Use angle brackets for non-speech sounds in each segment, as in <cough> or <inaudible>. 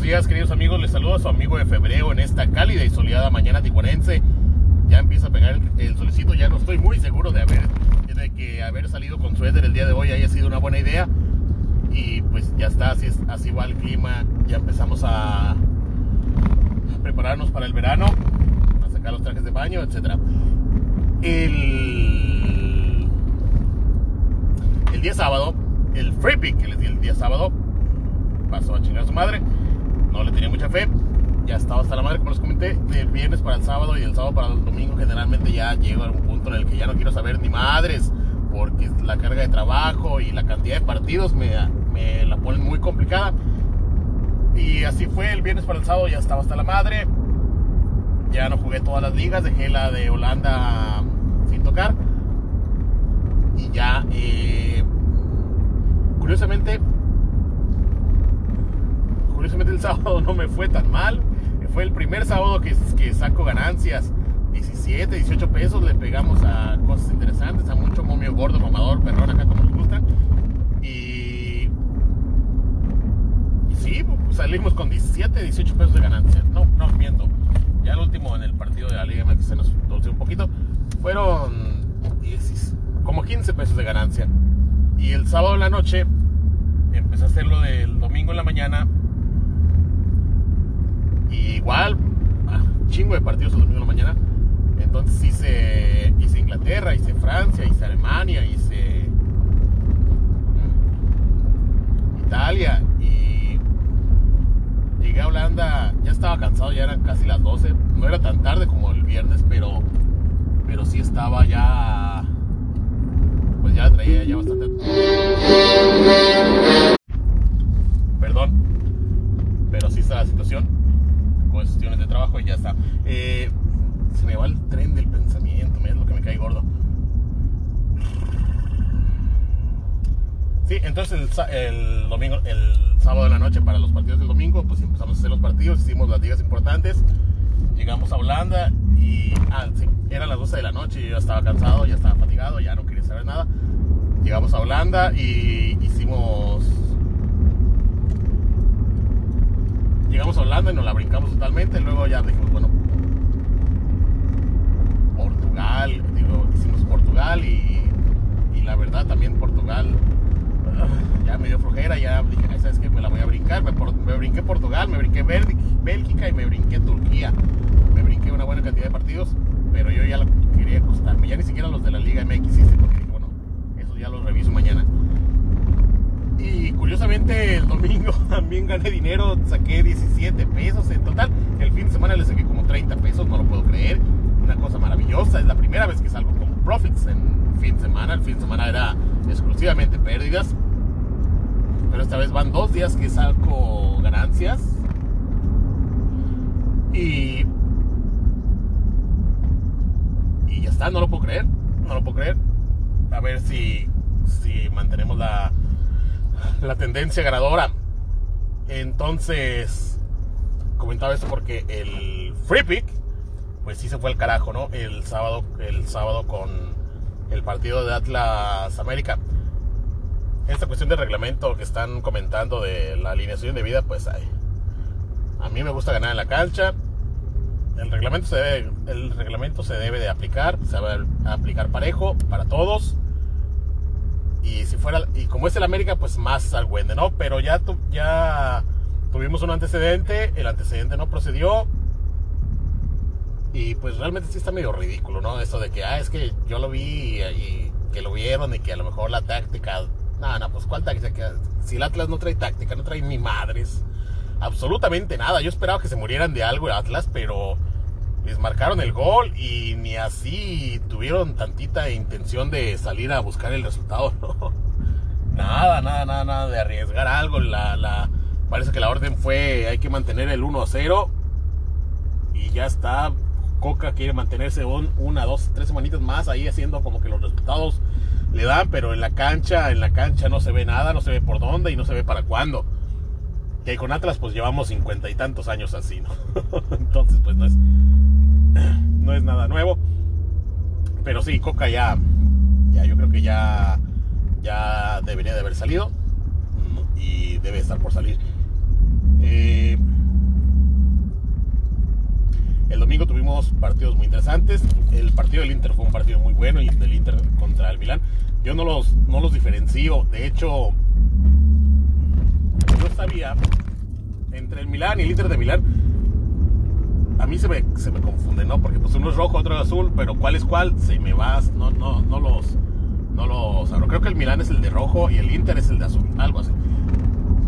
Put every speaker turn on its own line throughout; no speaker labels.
buenos días, queridos amigos. Les saludo a su amigo de febrero en esta cálida y soleada mañana tijuanense. Ya empieza a pegar el, el, solicito. Ya no estoy muy seguro de haber, de que haber salido con suéter el día de hoy haya sido una buena idea. Y pues ya está, así, es, así va el clima. Ya empezamos a prepararnos para el verano, a sacar los trajes de baño, etc. El, el día sábado, el free pick que les di el día sábado, pasó a chingar a su madre. No le tenía mucha fe. Ya estaba hasta la madre, como les comenté, del viernes para el sábado y del sábado para el domingo. Generalmente ya llego a un punto en el que ya no quiero saber ni madres, porque la carga de trabajo y la cantidad de partidos me, la ponen muy complicada. Y así fue, el viernes para el sábado ya estaba hasta la madre. Ya no jugué todas las ligas, dejé la de Holanda sin tocar. Y ya, eh, curiosamente, <laughs> sábado no me fue tan mal. Fue el primer sábado que, que saco ganancias. 17, 18 pesos le pegamos a cosas interesantes, a mucho momio gordo, mamador, perrón, acá como les gusta. Y, y sí, pues salimos con 17, 18 pesos de ganancia. No, no, miento. Ya el último en el partido de la Liga MX se nos torció un poquito. Fueron 10, como 15 pesos de ganancia. Y el sábado en la noche empecé a hacerlo del domingo en la mañana. Igual, ah, chingo de partidos el domingo en la mañana. Entonces hice, hice Inglaterra, hice Francia, hice Alemania, hice Italia y llegué a Holanda, ya estaba cansado, ya eran casi las 12, no era tan tarde como el viernes, pero, pero sí estaba ya, pues ya traía ya bastante... Perdón, pero sí está la situación, cuestiones de trabajo y ya está. Eh, se me va el tren del pensamiento, es lo que me cae gordo. Sí, entonces el, el, domingo, el sábado de la noche para los partidos del domingo, pues empezamos a hacer los partidos, hicimos las ligas importantes, llegamos a Holanda y ah, sí, eran las 12 de la noche, yo ya estaba cansado, ya estaba fatigado, ya no quería saber nada. Llegamos a Holanda y hicimos... Llegamos a Holanda y nos la brincamos totalmente, luego ya dijimos, bueno, Portugal, digo, hicimos Portugal y, y la verdad también Portugal uh, ya me dio flojera, ya dije, ¿sabes qué? Me la voy a brincar, me, me brinqué Portugal, me brinqué Bélgica y me brinqué Turquía, me brinqué una buena cantidad de partidos, pero yo ya quería acostarme, ya ni siquiera los de la Liga MX hice, porque dije, bueno, eso ya los reviso mañana. Y curiosamente el domingo <laughs> también gané dinero, saqué 17 pesos en total. El fin de semana le saqué como 30 pesos, no lo puedo creer una cosa maravillosa. Es la primera vez que salgo con profits en fin de semana. El fin de semana era exclusivamente pérdidas. Pero esta vez van dos días que saco ganancias. Y. Y ya está, no lo puedo creer. No lo puedo creer. A ver si. Si mantenemos la. La tendencia ganadora. Entonces. Comentaba esto porque el free pick pues sí se fue al carajo, ¿no? El sábado, el sábado con el partido de Atlas América. Esta cuestión de reglamento que están comentando de la alineación de vida, pues ay, a mí me gusta ganar en la cancha. El reglamento se debe, el reglamento se debe de aplicar, se debe aplicar parejo para todos. Y si fuera y como es el América, pues más al Wende, ¿no? Pero ya tu, ya tuvimos un antecedente, el antecedente no procedió y pues realmente sí está medio ridículo, ¿no? Eso de que, ah, es que yo lo vi y, que lo vieron y que a lo mejor la táctica. No, no, pues cuál táctica. Si el Atlas no trae táctica, no trae ni madres. Absolutamente nada. Yo esperaba que se murieran de algo el Atlas, pero marcaron el gol y ni así tuvieron tantita intención de salir a buscar el resultado. <laughs> Nada, nada, nada, nada de arriesgar algo. La, la, parece que la orden fue hay que mantener el 1 0 y ya está Coca quiere mantenerse un, una, dos, tres semanitas más ahí haciendo como que los resultados le dan, pero en la cancha, en la cancha no se ve nada, no se ve por dónde y no se ve para cuándo. Que con Atlas pues llevamos cincuenta y tantos años así, ¿no? <laughs> Entonces pues no es, <clears throat> no es nada nuevo. Pero sí, Coca ya, ya yo creo que ya, ya debería de haber salido y debe estar por salir. Eh, el domingo tuvimos partidos muy interesantes. El partido del Inter fue un partido muy bueno y del Inter contra el Milán. Yo no los, no los diferencio. De hecho, yo sabía entre el Milán y el Inter de Milán. A mí se me, se me confunde, ¿no? Porque pues uno es rojo, otro es azul, pero ¿cuál es cuál? Se me va, no, no, no los, no los Creo que el Milán es el de rojo y el Inter es el de azul, algo así.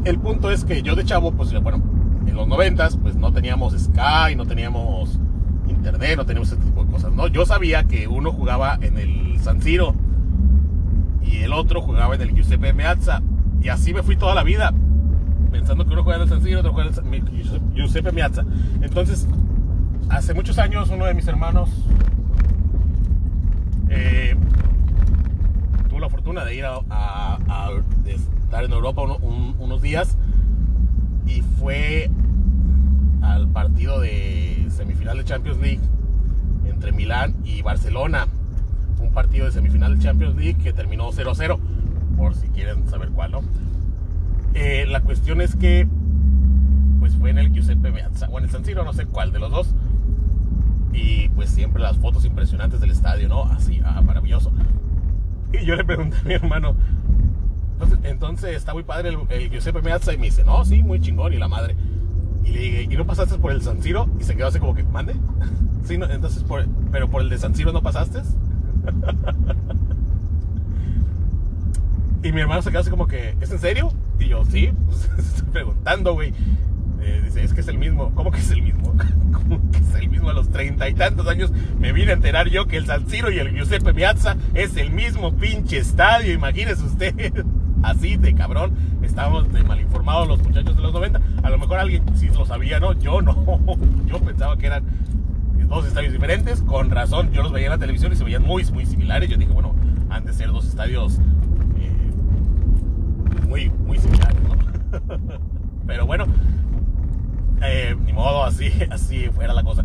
El punto es que yo de chavo, pues bueno, en los noventas, pues no teníamos Sky, no teníamos internet, no teníamos ese tipo de cosas, ¿no? Yo sabía que uno jugaba en el San Siro y el otro jugaba en el Giuseppe Meazza. Y así me fui toda la vida, pensando que uno jugaba en el San Siro, otro jugaba en el Giuseppe Meazza. Entonces, hace muchos años, uno de mis hermanos eh, tuvo la fortuna de ir a, estar en Europa unos días y fue al partido de semifinal de Champions League entre Milán y Barcelona. Un partido de semifinal de Champions League que terminó 0-0, por si quieren saber cuál, ¿no? Eh, la cuestión es que pues fue en el Giuseppe Meazza, o en el San Siro, no sé cuál de los dos. Y pues siempre las fotos impresionantes del estadio, ¿no? Así, ah, maravilloso. Y yo le pregunté a mi hermano, entonces, está muy padre el, el, Giuseppe Meazza y me dice, no, sí, muy chingón y la madre. Y le dije, ¿y no pasaste por el San Siro? Y se quedó así como que, ¿mande? <laughs> sí, no, entonces, por, pero por el de San Siro no pasaste. <laughs> y mi hermano se quedó así como que, ¿es en serio? Y yo, sí, pues <laughs> estoy preguntando, güey. Eh, dice, es que es el mismo. ¿Cómo que es el mismo? <laughs> ¿Cómo que es el mismo? A los treinta y tantos años me vine a enterar yo que el San Siro y el Giuseppe Piazza es el mismo pinche estadio. Imagínese usted. <laughs> Así de cabrón. Estábamos de mal informados los muchachos de los 90. A lo mejor alguien sí lo sabía, ¿no? Yo no. Yo pensaba que eran dos estadios diferentes. Con razón, yo los veía en la televisión y se veían muy, muy similares. Yo dije, bueno, han de ser dos estadios muy, muy similares, ¿no? <laughs> Pero bueno, eh, ni modo, así, así fuera la cosa.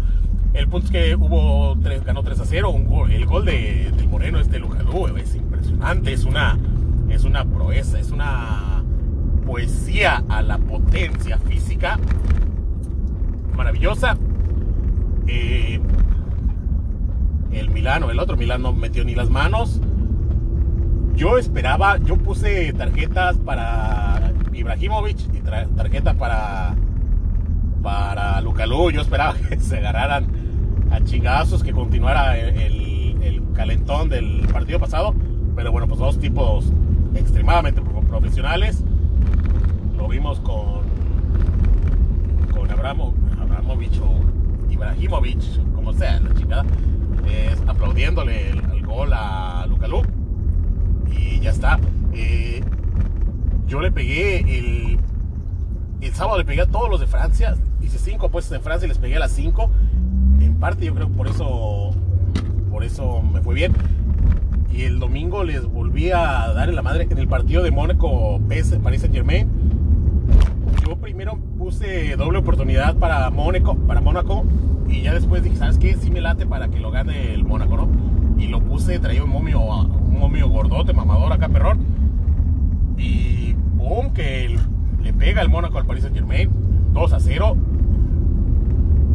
El punto es que hubo tres, ganó 3 a 0. Un gol, el gol de, Moreno, este Lujadú, es impresionante. Es una, es una proeza, es una poesía a la potencia física maravillosa. Eh, el Milano, el otro Milano no metió ni las manos. Yo esperaba, yo puse tarjetas para Ibrahimovic y tarjeta para para Lucalú. Yo esperaba <laughs> que se agarraran a chingazos, que continuara el, el, calentón del partido pasado. Pero bueno, pues dos tipos extremadamente profesionales. Lo vimos con, con Abramo, Abramovich o Ibrahimovic, como sea, la chingada. Es aplaudiéndole el, gol a Lucalú. Y ya está. Eh, yo le pegué el, el sábado le pegué a todos los de Francia. Hice cinco apuestas en Francia y les pegué a las cinco. En parte yo creo que por eso, por eso me fue bien. Y el domingo les volví a dar en la madre en el partido de Mónaco Paris Saint Germain. Yo primero puse doble oportunidad para Mónaco, para Mónaco y ya después dije, ¿sabes qué? Sí me late para que lo gane el Mónaco, ¿no? Y lo puse, traía un momio, momio gordote, mamador acá, perrón. Y boom, que le pega el Mónaco al Paris Saint Germain 2 a 0.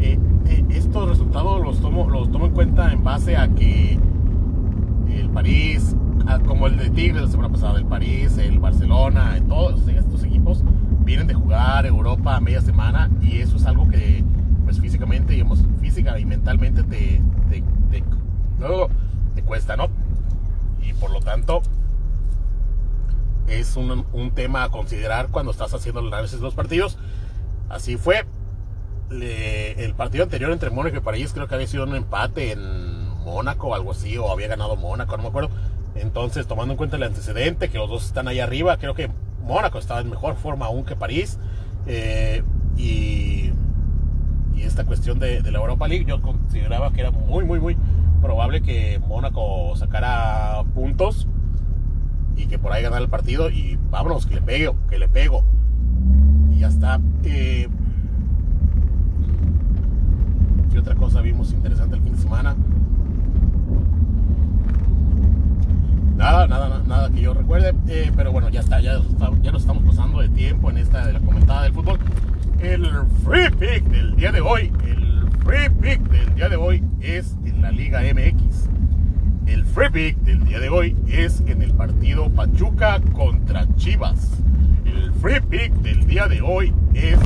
Eh, eh, estos resultados los tomo, los tomo en cuenta en base a que el París, ah, como el de Tigres la semana pasada, el París, el Barcelona, todos estos equipos vienen de jugar Europa a media semana y eso es algo que pues físicamente, digamos, física y mentalmente te, te, te, te cuesta, ¿no? Y por lo tanto, es un, tema a considerar cuando estás haciendo el análisis de los partidos. Así fue. el partido anterior entre Mónaco y París creo que había sido un empate en Mónaco o algo así, o había ganado Mónaco, no me acuerdo. Entonces, tomando en cuenta el antecedente, que los dos están ahí arriba, creo que Mónaco estaba en mejor forma aún que París. Eh, y, esta cuestión de, la Europa League, yo consideraba que era muy, muy, muy probable que Mónaco sacara puntos y que por ahí ganar el partido y vámonos, que le pego, que le pego. Y ya está. Eh, ¿Qué otra cosa vimos interesante el fin de semana? Nada, nada, nada que yo recuerde. Eh, pero bueno, ya está, ya, ya nos estamos pasando de tiempo en esta de la comentada del fútbol. El free pick del día de hoy, el free pick del día de hoy es en la Liga MX. El free pick del día de hoy es en el partido Pachuca contra Chivas. El free pick del día de hoy es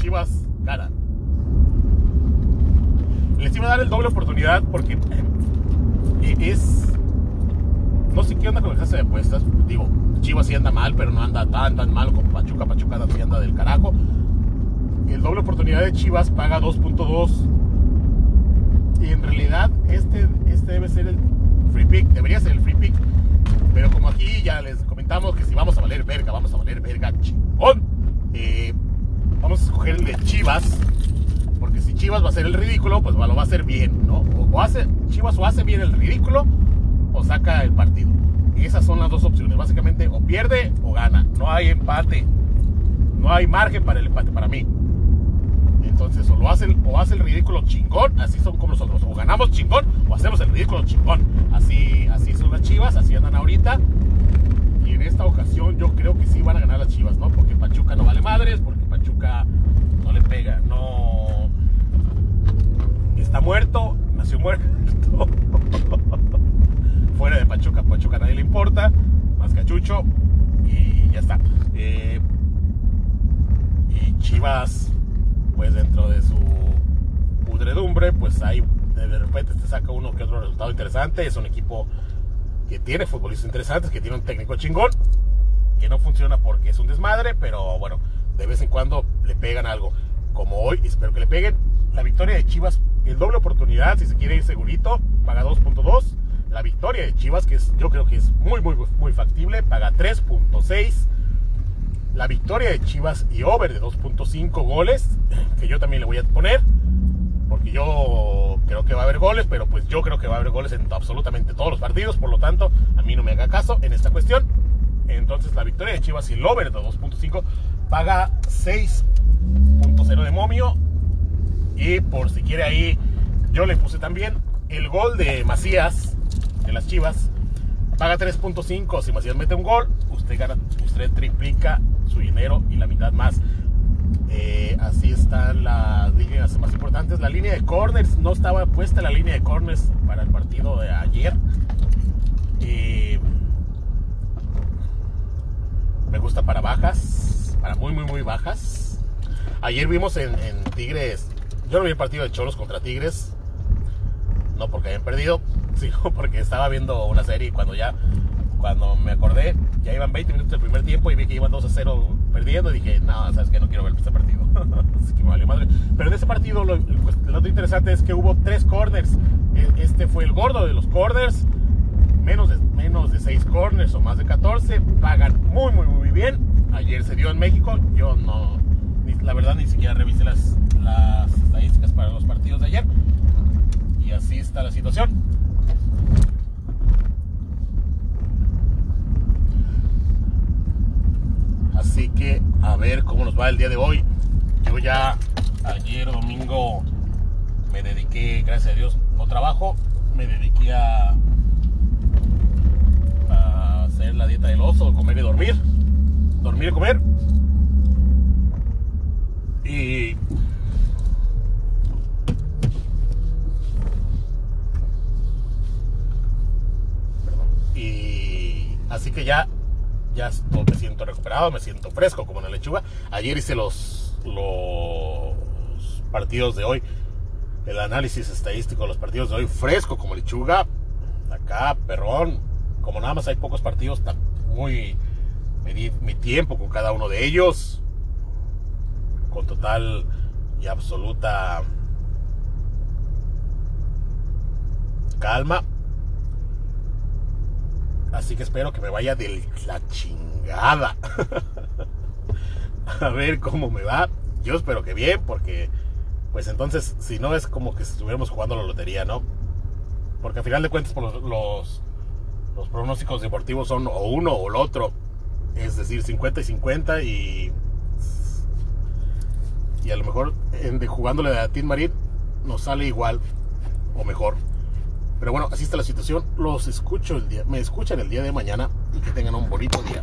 Chivas gana. Les iba a dar el doble oportunidad porque eh, es. No sé qué onda con el casa de apuestas. Digo, Chivas sí anda mal, pero no anda tan tan mal como Pachuca. Pachuca sí anda del carajo. El doble oportunidad de Chivas paga 2.2. Y en realidad este, este debe ser el free pick. Debería ser el free pick. Pero como aquí ya les comentamos que si vamos a valer verga, vamos a valer verga chingón. Eh, vamos a escoger el de Chivas. Porque si Chivas va a hacer el ridículo, pues lo va a hacer bien, ¿no? O hace, Chivas o hace bien el ridículo o saca el partido. Esas son las dos opciones. Básicamente o pierde o gana. No hay empate. No hay margen para el empate para mí. Entonces o lo hace, o hace el ridículo chingón, así son como nosotros. O ganamos chingón o hacemos el ridículo chingón. Así, así son las chivas, así andan ahorita. Y en esta ocasión yo creo que sí van a ganar las chivas, ¿no Pachuca no vale madres, porque Pachuca no le pega, no. Está muerto, nació muerto. Fuera de Pachuca, Pachuca a nadie le importa, más cachucho y ya está. Eh, y Chivas, pues dentro de su pudredumbre, pues ahí de repente te saca uno que otro resultado interesante. Es un equipo que tiene futbolistas interesantes, que tiene un técnico chingón, que no funciona porque es un desmadre, pero bueno, de vez en cuando le pegan algo. Como hoy, espero que le peguen. La victoria de Chivas, el doble oportunidad, si se quiere ir segurito, paga 2.2. La victoria de Chivas, que es, yo creo que es muy, muy, muy factible, paga 3.6. La victoria de Chivas y over de 2.5 goles, que yo también le voy a poner, porque yo creo que va a haber goles, pero pues yo creo que va a haber goles en absolutamente todos los partidos, por lo tanto, a mí no me haga caso en esta cuestión. Entonces la victoria de Chivas y el over de 2.5 paga 6.0 de momio. Y por si quiere ahí, yo le puse también el gol de Macías de las Chivas. Paga 3.5. Si Macías mete un gol, usted usted triplica su dinero y la mitad más. Eh, así están las líneas más importantes. La línea de corners, no estaba puesta la línea de corners para el partido de ayer. Eh, me gusta para bajas, para muy, muy, muy bajas. Ayer vimos en, Tigres, yo no vi el partido de Cholos contra Tigres, no porque hayan perdido, <laughs> sino porque estaba viendo una serie y cuando ya, cuando me acordé, ya iban 20 minutos del primer tiempo y vi que iban 2 a 0 perdiendo dije, no, sabes que no quiero ver este partido. <laughs> Así que valió madre. Pero en ese partido lo, lo, lo interesante es que hubo tres corners. Este fue el gordo de los corners. Menos de, menos de 6 corners o más de 14. Pagan muy, muy, muy bien. Ayer se dio en México. Yo no, ni, la verdad, ni siquiera revisé las, las estadísticas para los partidos de ayer. Y así está la situación. Así a ver cómo nos va el día de hoy. Yo ya ayer domingo me dediqué, gracias a Dios, no trabajo, me dediqué a, hacer la dieta del oso, comer y dormir. Dormir y comer. Y así que ya ya me siento recuperado, me siento fresco como una lechuga. Ayer hice los, los partidos de hoy, el análisis estadístico de los partidos de hoy, fresco como lechuga. Acá, perrón, como nada más hay pocos partidos, muy. Medí mi tiempo con cada uno de ellos, con total y absoluta calma Así que espero que me vaya de la chingada. <laughs> a ver cómo me va. Yo espero que bien, porque pues entonces, si no es como que estuviéramos jugando la lotería, ¿no? Porque al final de cuentas, pues, los, los, pronósticos deportivos son o uno o el otro. Es decir, 50 y 50 y. Y a lo mejor en, de jugándole a Team Marín nos sale igual o mejor. Pero bueno, así está la situación. Los escucho el día, me escuchan el día de mañana y que tengan un bonito día.